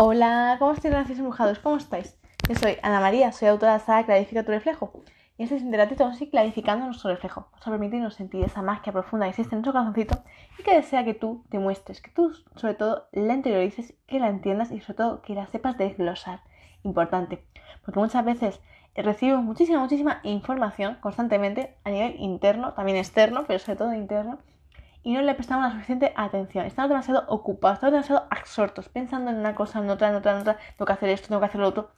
Hola, ¿cómo estáis, gracias embrujados? ¿Cómo estáis? Yo soy Ana María, soy autora de la saga Clarifica tu reflejo. Y este es un ratito vamos a ir clarificando nuestro reflejo. Vamos a permitirnos sentir esa magia profunda que existe en nuestro corazoncito y que desea que tú te muestres, que tú sobre todo la interiorices, que la entiendas y sobre todo que la sepas desglosar. Importante. Porque muchas veces recibimos muchísima, muchísima información constantemente a nivel interno, también externo, pero sobre todo interno y no le prestamos la suficiente atención. Estamos demasiado ocupados, estamos demasiado absortos, pensando en una cosa, en otra, en otra, en otra, tengo que hacer esto, tengo que hacer lo otro.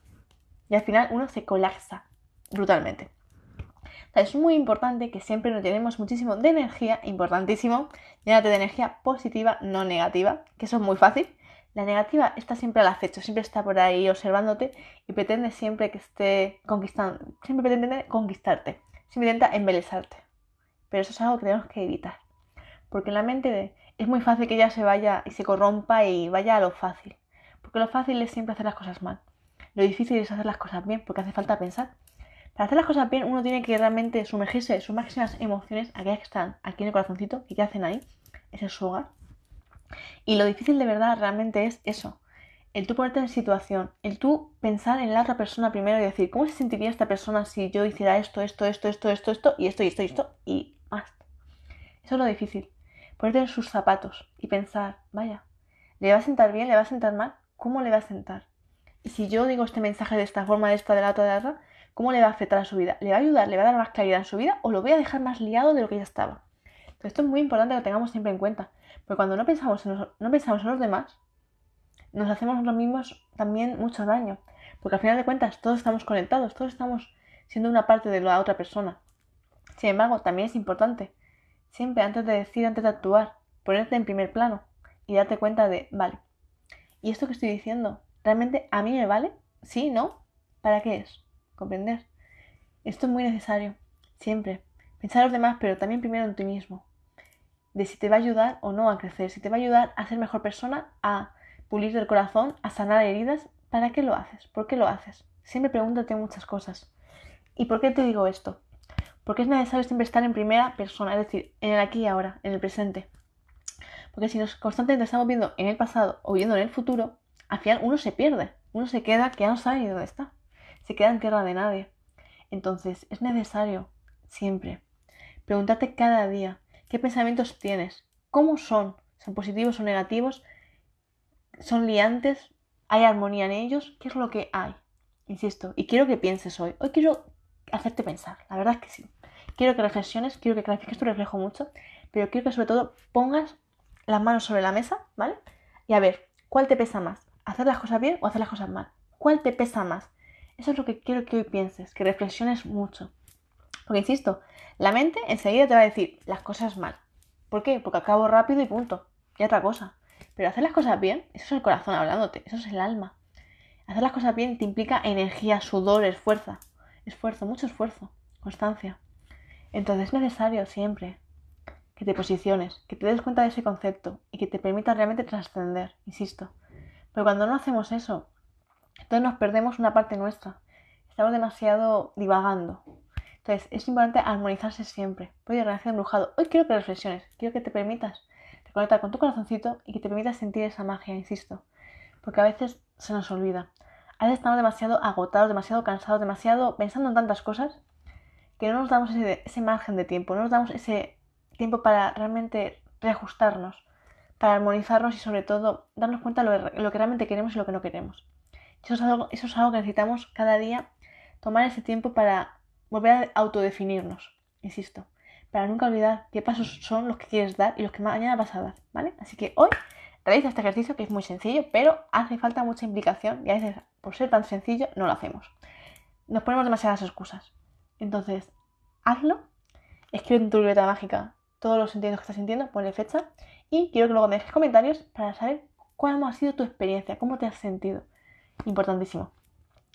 Y al final uno se colapsa brutalmente. es muy importante que siempre nos llenemos muchísimo de energía, importantísimo, llénate de energía positiva, no negativa, que eso es muy fácil. La negativa está siempre al acecho, siempre está por ahí observándote y pretende siempre que esté conquistando, siempre pretende conquistarte, siempre intenta embelezarte. Pero eso es algo que tenemos que evitar. Porque en la mente es muy fácil que ella se vaya y se corrompa y vaya a lo fácil. Porque lo fácil es siempre hacer las cosas mal. Lo difícil es hacer las cosas bien, porque hace falta pensar. Para hacer las cosas bien, uno tiene que realmente sumergirse en sus máximas emociones, aquellas que están aquí en el corazoncito, que hacen ahí, ese es su hogar. Y lo difícil de verdad realmente es eso, el tú ponerte en situación, el tú pensar en la otra persona primero y decir, ¿cómo se sentiría esta persona si yo hiciera esto, esto, esto, esto, esto, esto, y esto, y esto, y esto, y más? Eso es lo difícil ponerte en sus zapatos y pensar, vaya, ¿le va a sentar bien? ¿Le va a sentar mal? ¿Cómo le va a sentar? Y si yo digo este mensaje de esta forma, de esta, de la otra, de la otra, ¿cómo le va a afectar a su vida? ¿Le va a ayudar? ¿Le va a dar más claridad en su vida? ¿O lo voy a dejar más liado de lo que ya estaba? Esto es muy importante que lo tengamos siempre en cuenta. Porque cuando no pensamos en, no pensamos en los demás, nos hacemos nosotros mismos también mucho daño. Porque al final de cuentas, todos estamos conectados, todos estamos siendo una parte de la otra persona. Sin embargo, también es importante Siempre antes de decir, antes de actuar, ponerte en primer plano y darte cuenta de, vale, ¿y esto que estoy diciendo realmente a mí me vale? ¿Sí? ¿No? ¿Para qué es? Comprender. Esto es muy necesario, siempre. Pensar en los demás, pero también primero en ti mismo. De si te va a ayudar o no a crecer, si te va a ayudar a ser mejor persona, a pulir el corazón, a sanar heridas. ¿Para qué lo haces? ¿Por qué lo haces? Siempre pregúntate muchas cosas. ¿Y por qué te digo esto? Porque es necesario siempre estar en primera persona, es decir, en el aquí y ahora, en el presente. Porque si nos constantemente estamos viendo en el pasado o viendo en el futuro, al final uno se pierde, uno se queda que ya no sabe ni dónde está, se queda en tierra de nadie. Entonces es necesario siempre preguntarte cada día qué pensamientos tienes, cómo son, son positivos o negativos, son liantes, hay armonía en ellos, qué es lo que hay. Insisto, y quiero que pienses hoy. Hoy quiero hacerte pensar. La verdad es que sí. Quiero que reflexiones, quiero que clarifiques tu reflejo mucho, pero quiero que sobre todo pongas las manos sobre la mesa, ¿vale? Y a ver, ¿cuál te pesa más? ¿Hacer las cosas bien o hacer las cosas mal? ¿Cuál te pesa más? Eso es lo que quiero que hoy pienses, que reflexiones mucho. Porque insisto, la mente enseguida te va a decir las cosas mal. ¿Por qué? Porque acabo rápido y punto. Y otra cosa. Pero hacer las cosas bien, eso es el corazón hablándote, eso es el alma. Hacer las cosas bien te implica energía, sudor, esfuerzo esfuerzo, mucho esfuerzo, constancia. Entonces es necesario siempre que te posiciones, que te des cuenta de ese concepto y que te permita realmente trascender, insisto. Pero cuando no hacemos eso, entonces nos perdemos una parte nuestra. Estamos demasiado divagando. Entonces es importante armonizarse siempre. Voy a reacción embrujado. Hoy quiero que reflexiones, quiero que te permitas reconectar con tu corazoncito y que te permitas sentir esa magia, insisto. Porque a veces se nos olvida a veces estamos demasiado agotados, demasiado cansados, demasiado pensando en tantas cosas que no nos damos ese, margen de tiempo, no nos damos ese tiempo para realmente reajustarnos, para armonizarnos y sobre todo darnos cuenta de lo, que realmente queremos y lo que no queremos. Eso es, algo, eso es algo que necesitamos cada día, tomar ese tiempo para volver a autodefinirnos, insisto, para nunca olvidar qué pasos son los que quieres dar y los que mañana vas a dar, ¿vale? Así que hoy realiza este ejercicio que es muy sencillo, pero hace falta mucha implicación y a veces por ser tan sencillo no lo hacemos. Nos ponemos demasiadas excusas. Entonces, hazlo, escribe en tu libreta mágica todos los sentimientos que estás sintiendo, ponle fecha y quiero que luego me dejes comentarios para saber cuál ha sido tu experiencia, cómo te has sentido. Importantísimo.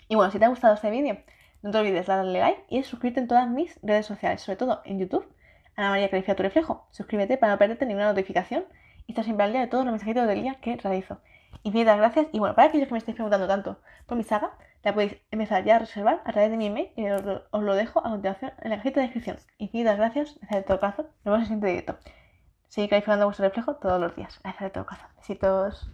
Y bueno, si te ha gustado este vídeo, no te olvides de darle like y suscribirte en todas mis redes sociales, sobre todo en YouTube, Ana María Califica tu reflejo. Suscríbete para no perderte ninguna notificación y estar siempre al día de todos los mensajitos del día que realizo. Infinitas gracias y bueno, para aquellos que me estéis preguntando tanto por mi saga, la podéis empezar ya a reservar a través de mi email y os, lo dejo a continuación en la cajita de descripción. Infinitas gracias, gracias de todo caso, nos vemos en el directo. Seguid calificando vuestro reflejo todos los días. Gracias de todo caso. Besitos.